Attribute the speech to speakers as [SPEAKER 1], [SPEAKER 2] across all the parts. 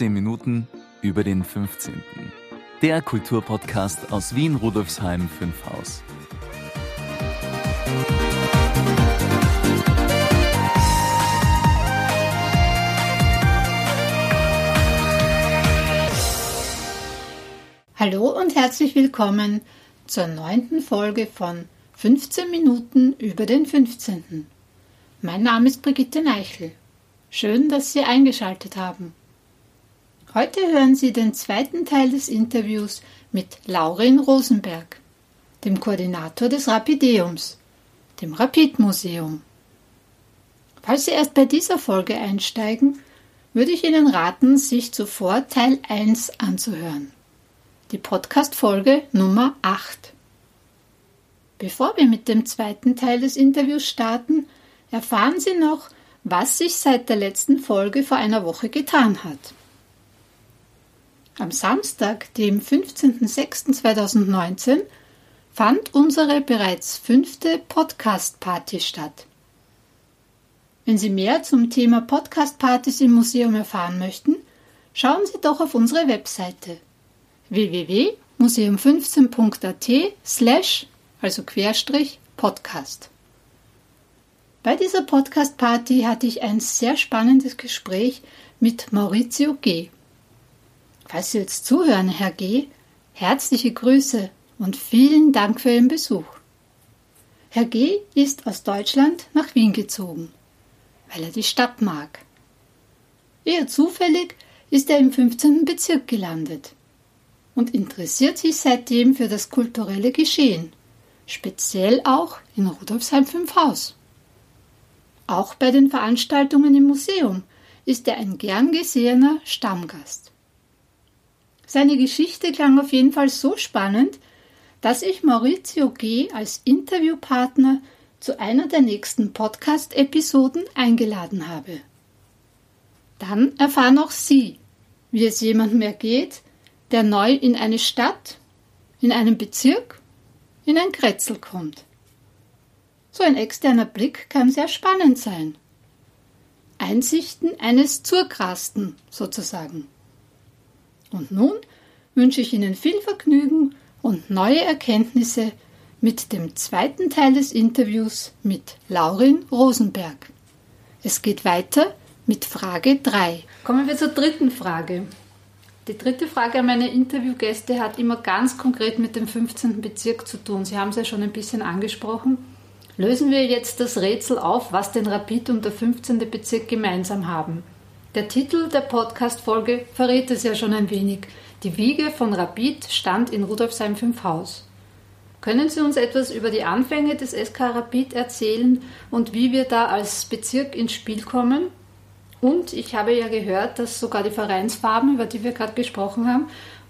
[SPEAKER 1] 15 Minuten über den 15. Der Kulturpodcast aus Wien Rudolfsheim 5 Haus.
[SPEAKER 2] Hallo und herzlich willkommen zur neunten Folge von 15 Minuten über den 15. Mein Name ist Brigitte Neichel. Schön, dass Sie eingeschaltet haben. Heute hören Sie den zweiten Teil des Interviews mit Laurin Rosenberg, dem Koordinator des Rapideums, dem Rapidmuseum. Falls Sie erst bei dieser Folge einsteigen, würde ich Ihnen raten, sich zuvor Teil 1 anzuhören. Die Podcast-Folge Nummer 8. Bevor wir mit dem zweiten Teil des Interviews starten, erfahren Sie noch, was sich seit der letzten Folge vor einer Woche getan hat. Am Samstag, dem 15.06.2019, fand unsere bereits fünfte Podcast-Party statt. Wenn Sie mehr zum Thema Podcast-Partys im Museum erfahren möchten, schauen Sie doch auf unsere Webseite www.museum15.at slash, also Querstrich, Podcast. Bei dieser Podcast-Party hatte ich ein sehr spannendes Gespräch mit Maurizio G. Falls Sie jetzt zuhören, Herr G., herzliche Grüße und vielen Dank für Ihren Besuch. Herr G. ist aus Deutschland nach Wien gezogen, weil er die Stadt mag. Eher zufällig ist er im 15. Bezirk gelandet und interessiert sich seitdem für das kulturelle Geschehen, speziell auch in Rudolfsheim 5 Haus. Auch bei den Veranstaltungen im Museum ist er ein gern gesehener Stammgast. Seine Geschichte klang auf jeden Fall so spannend, dass ich Maurizio G. als Interviewpartner zu einer der nächsten Podcast-Episoden eingeladen habe. Dann erfahren auch Sie, wie es jemandem ergeht, der neu in eine Stadt, in einen Bezirk, in ein Kretzel kommt. So ein externer Blick kann sehr spannend sein. Einsichten eines Zurkrasten sozusagen. Und nun wünsche ich Ihnen viel Vergnügen und neue Erkenntnisse mit dem zweiten Teil des Interviews mit Laurin Rosenberg. Es geht weiter mit Frage 3. Kommen wir zur dritten Frage. Die dritte Frage an meine Interviewgäste hat immer ganz konkret mit dem 15. Bezirk zu tun. Sie haben es ja schon ein bisschen angesprochen. Lösen wir jetzt das Rätsel auf, was den Rapid und der 15. Bezirk gemeinsam haben. Der Titel der Podcast-Folge verrät es ja schon ein wenig. Die Wiege von Rapid stand in Rudolfsheim 5 Haus. Können Sie uns etwas über die Anfänge des SK Rapid erzählen und wie wir da als Bezirk ins Spiel kommen? Und ich habe ja gehört, dass sogar die Vereinsfarben, über die wir gerade gesprochen haben,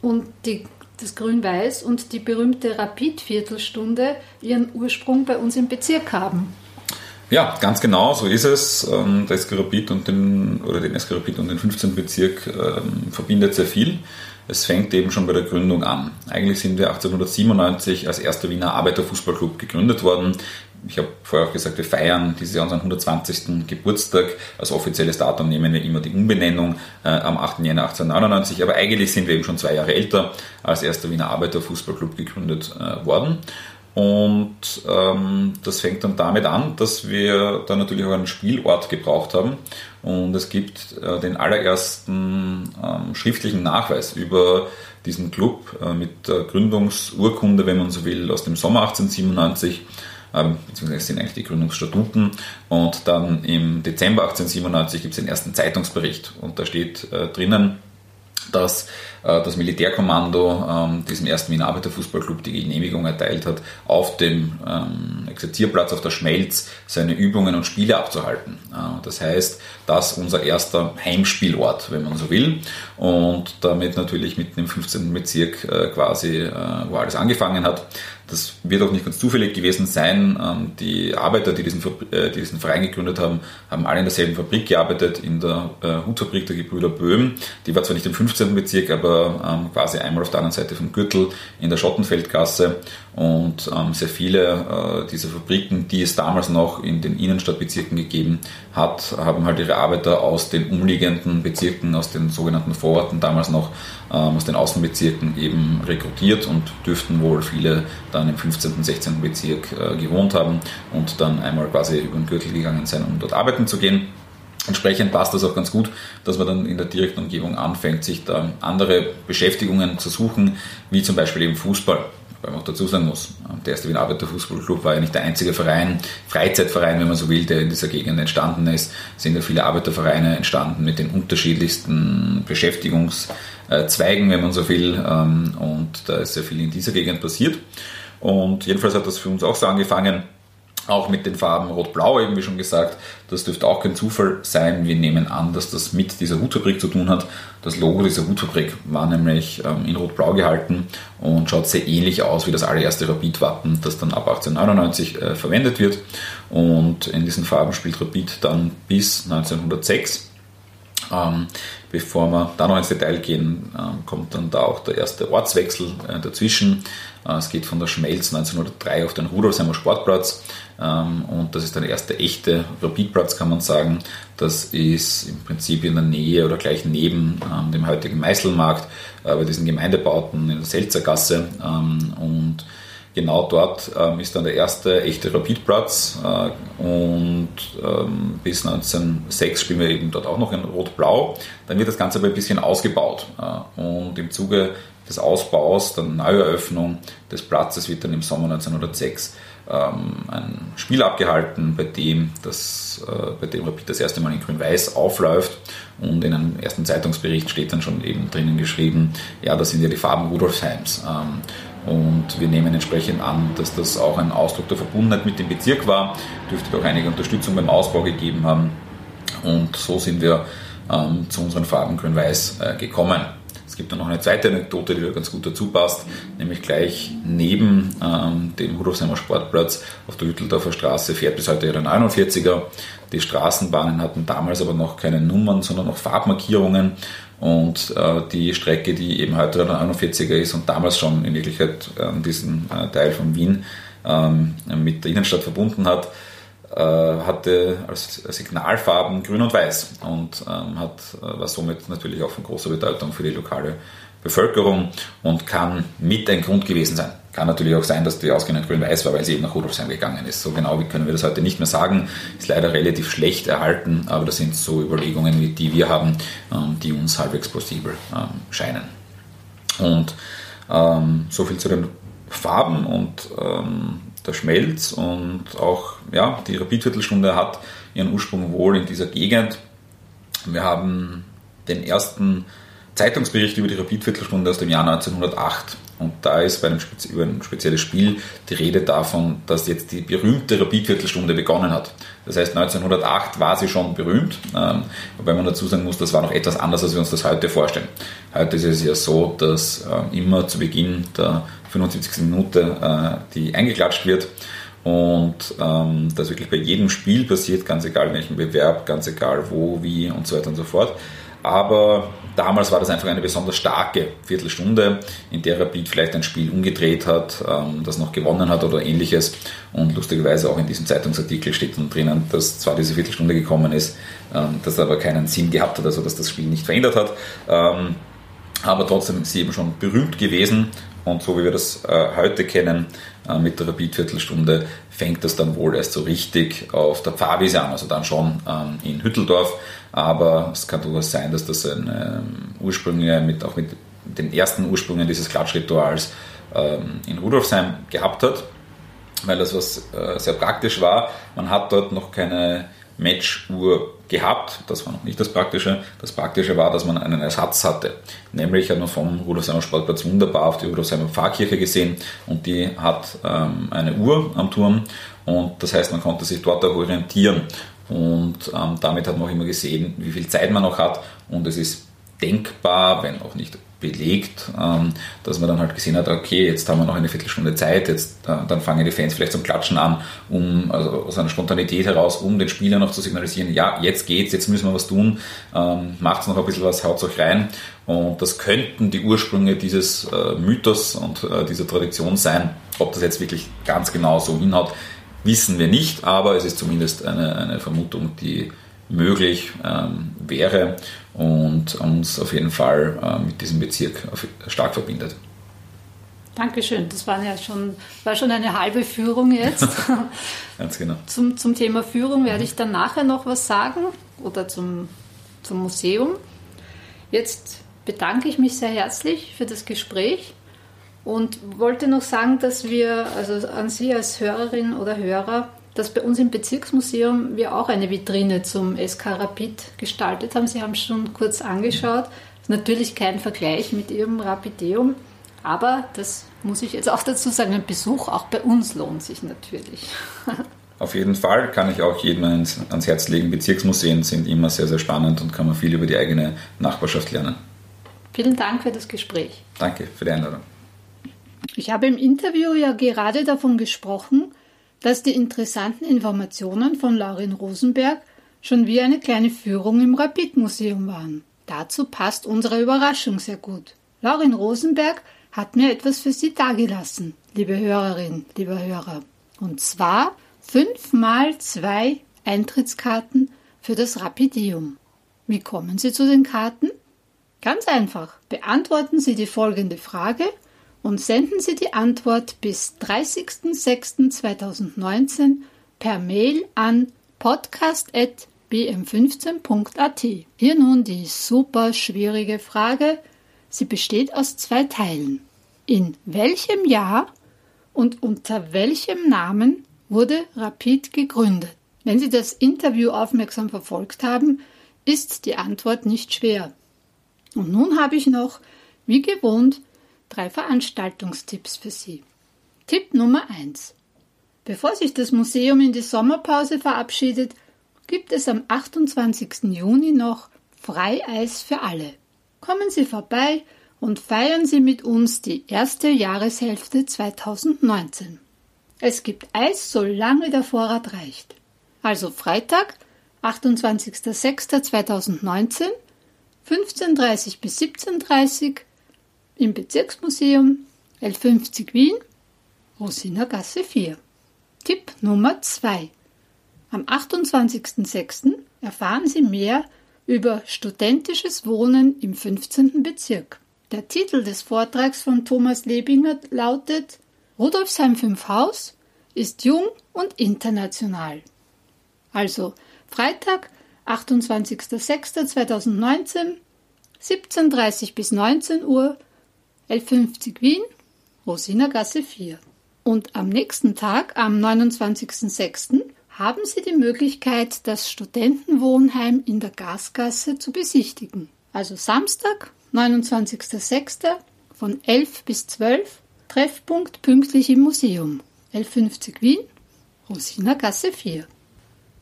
[SPEAKER 2] und die das Grün-Weiß und die berühmte Rapid-Viertelstunde ihren Ursprung bei uns im Bezirk haben.
[SPEAKER 3] Ja, ganz genau, so ist es. Ähm, der SK und den, oder den SK und den 15. Bezirk ähm, verbindet sehr viel. Es fängt eben schon bei der Gründung an. Eigentlich sind wir 1897 als erster Wiener Arbeiterfußballclub gegründet worden ich habe vorher auch gesagt, wir feiern dieses Jahr unseren 120. Geburtstag. Als offizielles Datum nehmen wir immer die Umbenennung äh, am 8. Jänner 1899. Aber eigentlich sind wir eben schon zwei Jahre älter als erster Wiener Arbeiterfußballclub gegründet äh, worden. Und ähm, das fängt dann damit an, dass wir dann natürlich auch einen Spielort gebraucht haben. Und es gibt äh, den allerersten ähm, schriftlichen Nachweis über diesen Club äh, mit der Gründungsurkunde, wenn man so will, aus dem Sommer 1897 ähm, beziehungsweise sind eigentlich die Gründungsstatuten. Und dann im Dezember 1897 gibt es den ersten Zeitungsbericht und da steht äh, drinnen, dass äh, das Militärkommando ähm, diesem ersten Wiener Arbeiterfußballclub die Genehmigung erteilt hat, auf dem ähm, Exerzierplatz auf der Schmelz seine Übungen und Spiele abzuhalten. Äh, das heißt, das unser erster Heimspielort, wenn man so will. Und damit natürlich mitten im 15. Bezirk äh, quasi, äh, wo alles angefangen hat. Das wird auch nicht ganz zufällig gewesen sein. Ähm, die Arbeiter, die diesen, äh, die diesen Verein gegründet haben, haben alle in derselben Fabrik gearbeitet, in der Hutfabrik der Gebrüder Böhm. Die war zwar nicht im 15. Bezirk, aber ähm, quasi einmal auf der anderen Seite vom Gürtel in der Schottenfeldgasse. und ähm, sehr viele äh, dieser Fabriken, die es damals noch in den Innenstadtbezirken gegeben hat, haben halt ihre Arbeiter aus den umliegenden Bezirken, aus den sogenannten Vororten damals noch, aus den Außenbezirken eben rekrutiert und dürften wohl viele dann im 15., 16. Bezirk äh, gewohnt haben und dann einmal quasi über den Gürtel gegangen sein, um dort arbeiten zu gehen. Entsprechend passt das auch ganz gut, dass man dann in der direkten Umgebung anfängt, sich da andere Beschäftigungen zu suchen, wie zum Beispiel eben Fußball. Weil man auch dazu sagen muss, der erste Wiener Arbeiterfußballclub war ja nicht der einzige Verein, Freizeitverein, wenn man so will, der in dieser Gegend entstanden ist. Es sind ja viele Arbeitervereine entstanden mit den unterschiedlichsten Beschäftigungszweigen, wenn man so will. Ähm, und da ist sehr viel in dieser Gegend passiert. Und jedenfalls hat das für uns auch so angefangen, auch mit den Farben Rot-Blau, eben wie schon gesagt. Das dürfte auch kein Zufall sein. Wir nehmen an, dass das mit dieser Hutfabrik zu tun hat. Das Logo dieser Hutfabrik war nämlich ähm, in Rot-Blau gehalten und schaut sehr ähnlich aus wie das allererste Rapid-Wappen, das dann ab 1899 äh, verwendet wird. Und in diesen Farben spielt Rapid dann bis 1906. Ähm, bevor wir da noch ins Detail gehen, ähm, kommt dann da auch der erste Ortswechsel äh, dazwischen. Äh, es geht von der Schmelz 1903 auf den Rudolfsheimer Sportplatz ähm, und das ist der erste echte Rapidplatz, kann man sagen. Das ist im Prinzip in der Nähe oder gleich neben ähm, dem heutigen Meißelmarkt äh, bei diesen Gemeindebauten in der Selzergasse ähm, und genau dort ähm, ist dann der erste echte Rapidplatz äh, und ähm, bis 1906 spielen wir eben dort auch noch in Rot-Blau. Dann wird das Ganze aber ein bisschen ausgebaut äh, und im Zuge des Ausbaus, der Neueröffnung des Platzes wird dann im Sommer 1906 ähm, ein Spiel abgehalten, bei dem, das, äh, bei dem Rapid das erste Mal in Grün-Weiß aufläuft und in einem ersten Zeitungsbericht steht dann schon eben drinnen geschrieben, ja, das sind ja die Farben Rudolfsheims. Ähm, und wir nehmen entsprechend an, dass das auch ein Ausdruck der Verbundenheit mit dem Bezirk war, dürfte auch einige Unterstützung beim Ausbau gegeben haben. Und so sind wir ähm, zu unseren Farben Grün-Weiß äh, gekommen. Es gibt dann noch eine zweite Anekdote, die da ganz gut dazu passt, nämlich gleich neben ähm, dem Rudolfsheimer Sportplatz auf der Hütteldorfer Straße fährt bis heute der 49er. Die Straßenbahnen hatten damals aber noch keine Nummern, sondern noch Farbmarkierungen. Und äh, die Strecke, die eben heute der 49er ist und damals schon in Wirklichkeit äh, diesen äh, Teil von Wien ähm, mit der Innenstadt verbunden hat, hatte als Signalfarben grün und weiß und ähm, hat, äh, war somit natürlich auch von großer Bedeutung für die lokale Bevölkerung und kann mit ein Grund gewesen sein. Kann natürlich auch sein, dass die ausgehend grün-weiß war, weil sie eben nach Rudolfsheim gegangen ist. So genau wie können wir das heute nicht mehr sagen. Ist leider relativ schlecht erhalten, aber das sind so Überlegungen, die wir haben, ähm, die uns halbwegs plausibel ähm, scheinen. Und ähm, so viel zu den Farben und ähm, der Schmelz und auch ja, die Rapidviertelstunde hat ihren Ursprung wohl in dieser Gegend. Wir haben den ersten Zeitungsbericht über die Rapidviertelstunde aus dem Jahr 1908 und da ist bei einem über ein spezielles Spiel die Rede davon, dass jetzt die berühmte Rapidviertelstunde begonnen hat. Das heißt, 1908 war sie schon berühmt, ähm, wobei man dazu sagen muss, das war noch etwas anders, als wir uns das heute vorstellen. Heute ist es ja so, dass äh, immer zu Beginn der 75. Minute äh, die eingeklatscht wird und ähm, das wirklich bei jedem Spiel passiert, ganz egal in welchem Bewerb, ganz egal wo, wie und so weiter und so fort. Aber damals war das einfach eine besonders starke Viertelstunde, in der Rapid vielleicht ein Spiel umgedreht hat, ähm, das noch gewonnen hat oder ähnliches. Und lustigerweise auch in diesem Zeitungsartikel steht dann drinnen, dass zwar diese Viertelstunde gekommen ist, ähm, das aber keinen Sinn gehabt hat, also dass das Spiel nicht verändert hat. Ähm, aber trotzdem ist sie eben schon berühmt gewesen und so wie wir das äh, heute kennen, äh, mit der Rapid-Viertelstunde, fängt das dann wohl erst so richtig auf der Pfarrwiese an, also dann schon ähm, in Hütteldorf. Aber es kann durchaus sein, dass das eine ähm, Ursprünge mit, auch mit den ersten Ursprüngen dieses Klatschrituals ähm, in Rudolfsheim gehabt hat, weil das was äh, sehr praktisch war. Man hat dort noch keine Matchuhr gehabt. Das war noch nicht das Praktische. Das Praktische war, dass man einen Ersatz hatte. Nämlich hat man vom Rudolfsheimer Sportplatz wunderbar auf die Rudolfsheimer Pfarrkirche gesehen und die hat ähm, eine Uhr am Turm und das heißt, man konnte sich dort auch orientieren und ähm, damit hat man auch immer gesehen, wie viel Zeit man noch hat und es ist denkbar, wenn auch nicht belegt, ähm, dass man dann halt gesehen hat, okay, jetzt haben wir noch eine Viertelstunde Zeit, jetzt dann fangen die Fans vielleicht zum Klatschen an, um also aus einer Spontanität heraus, um den Spielern noch zu signalisieren, ja, jetzt geht's, jetzt müssen wir was tun, ähm, macht's noch ein bisschen was, haut's euch rein. Und das könnten die Ursprünge dieses äh, Mythos und äh, dieser Tradition sein. Ob das jetzt wirklich ganz genau so hinhaut, wissen wir nicht, aber es ist zumindest eine, eine Vermutung, die möglich ähm, wäre und uns auf jeden Fall äh, mit diesem Bezirk stark verbindet.
[SPEAKER 2] Dankeschön. Das war ja schon, war schon eine halbe Führung jetzt.
[SPEAKER 3] Ganz genau.
[SPEAKER 2] Zum, zum Thema Führung werde ich dann nachher noch was sagen oder zum, zum Museum. Jetzt bedanke ich mich sehr herzlich für das Gespräch und wollte noch sagen, dass wir, also an Sie als Hörerin oder Hörer, dass bei uns im Bezirksmuseum wir auch eine Vitrine zum SK Rapid gestaltet haben. Sie haben es schon kurz angeschaut. Natürlich kein Vergleich mit Ihrem Rapideum, aber das muss ich jetzt auch dazu sagen, ein Besuch auch bei uns lohnt sich natürlich.
[SPEAKER 3] Auf jeden Fall kann ich auch jedem ans, ans Herz legen. Bezirksmuseen sind immer sehr, sehr spannend und kann man viel über die eigene Nachbarschaft lernen.
[SPEAKER 2] Vielen Dank für das Gespräch.
[SPEAKER 3] Danke für die Einladung.
[SPEAKER 2] Ich habe im Interview ja gerade davon gesprochen, dass die interessanten Informationen von Laurin Rosenberg schon wie eine kleine Führung im Rapid-Museum waren. Dazu passt unsere Überraschung sehr gut. Laurin Rosenberg hat mir etwas für Sie dagelassen, liebe Hörerin, lieber Hörer. Und zwar fünf mal zwei Eintrittskarten für das Rapidium. Wie kommen Sie zu den Karten? Ganz einfach. Beantworten Sie die folgende Frage und senden Sie die Antwort bis 30.06.2019 per Mail an podcast.bm15.at. Hier nun die super schwierige Frage. Sie besteht aus zwei Teilen. In welchem Jahr und unter welchem Namen wurde Rapid gegründet? Wenn Sie das Interview aufmerksam verfolgt haben, ist die Antwort nicht schwer. Und nun habe ich noch, wie gewohnt, drei Veranstaltungstipps für Sie. Tipp Nummer 1. Bevor sich das Museum in die Sommerpause verabschiedet, gibt es am 28. Juni noch Freieis für alle. Kommen Sie vorbei und feiern Sie mit uns die erste Jahreshälfte 2019. Es gibt Eis, solange der Vorrat reicht. Also Freitag, 28.06.2019, 15.30 bis 17.30 Uhr im Bezirksmuseum L50 Wien, Rosinergasse 4. Tipp Nummer 2. Am 28.06. erfahren Sie mehr über studentisches Wohnen im 15. Bezirk. Der Titel des Vortrags von Thomas Lebinger lautet Rudolfsheim 5 Haus ist jung und international. Also Freitag, 28.06.2019, 17.30 bis 19 Uhr L50 Wien, Rosinergasse 4. Und am nächsten Tag, am 29.06., haben Sie die Möglichkeit, das Studentenwohnheim in der Gasgasse zu besichtigen. Also Samstag, 29.06. von 11 bis 12, Treffpunkt pünktlich im Museum. L50 Wien, Rosinergasse 4.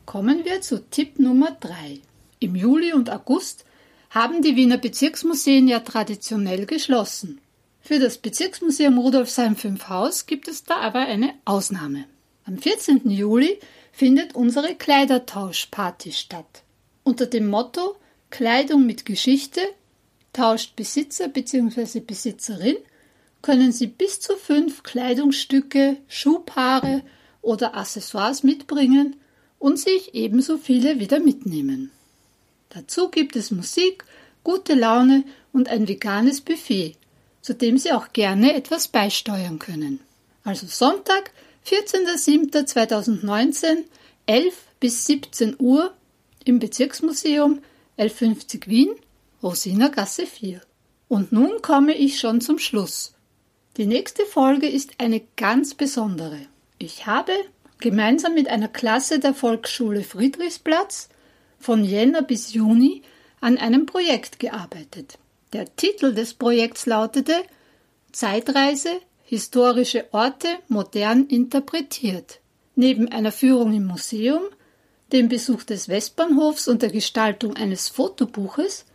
[SPEAKER 2] Kommen wir zu Tipp Nummer 3. Im Juli und August haben die Wiener Bezirksmuseen ja traditionell geschlossen. Für das Bezirksmuseum Rudolfsheim 5 Haus gibt es da aber eine Ausnahme. Am 14. Juli findet unsere Kleidertauschparty statt. Unter dem Motto Kleidung mit Geschichte tauscht Besitzer bzw. Besitzerin können Sie bis zu fünf Kleidungsstücke, Schuhpaare oder Accessoires mitbringen und sich ebenso viele wieder mitnehmen. Dazu gibt es Musik, gute Laune und ein veganes Buffet, zu dem Sie auch gerne etwas beisteuern können. Also Sonntag, 14.07.2019, 11 bis 17 Uhr im Bezirksmuseum L50 Wien, Rosinergasse 4. Und nun komme ich schon zum Schluss. Die nächste Folge ist eine ganz besondere. Ich habe gemeinsam mit einer Klasse der Volksschule Friedrichsplatz von Jänner bis Juni an einem Projekt gearbeitet. Der Titel des Projekts lautete Zeitreise historische Orte modern interpretiert. Neben einer Führung im Museum, dem Besuch des Westbahnhofs und der Gestaltung eines Fotobuches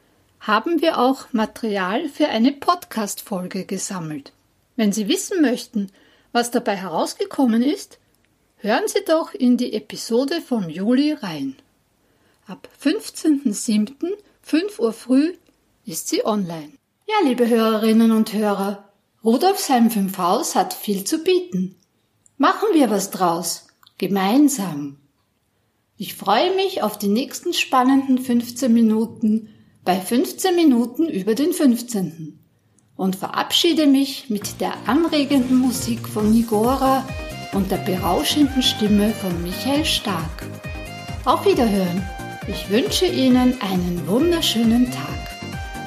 [SPEAKER 2] haben wir auch Material für eine Podcast-Folge gesammelt. Wenn Sie wissen möchten, was dabei herausgekommen ist, hören Sie doch in die Episode vom Juli rein. Ab 15.07. 5 Uhr früh ist sie online. Ja, liebe Hörerinnen und Hörer, Rudolfsheim 5 Haus hat viel zu bieten. Machen wir was draus. Gemeinsam. Ich freue mich auf die nächsten spannenden 15 Minuten bei 15 Minuten über den 15. und verabschiede mich mit der anregenden Musik von Nigora und der berauschenden Stimme von Michael Stark. Auf Wiederhören. Ich wünsche Ihnen einen wunderschönen Tag.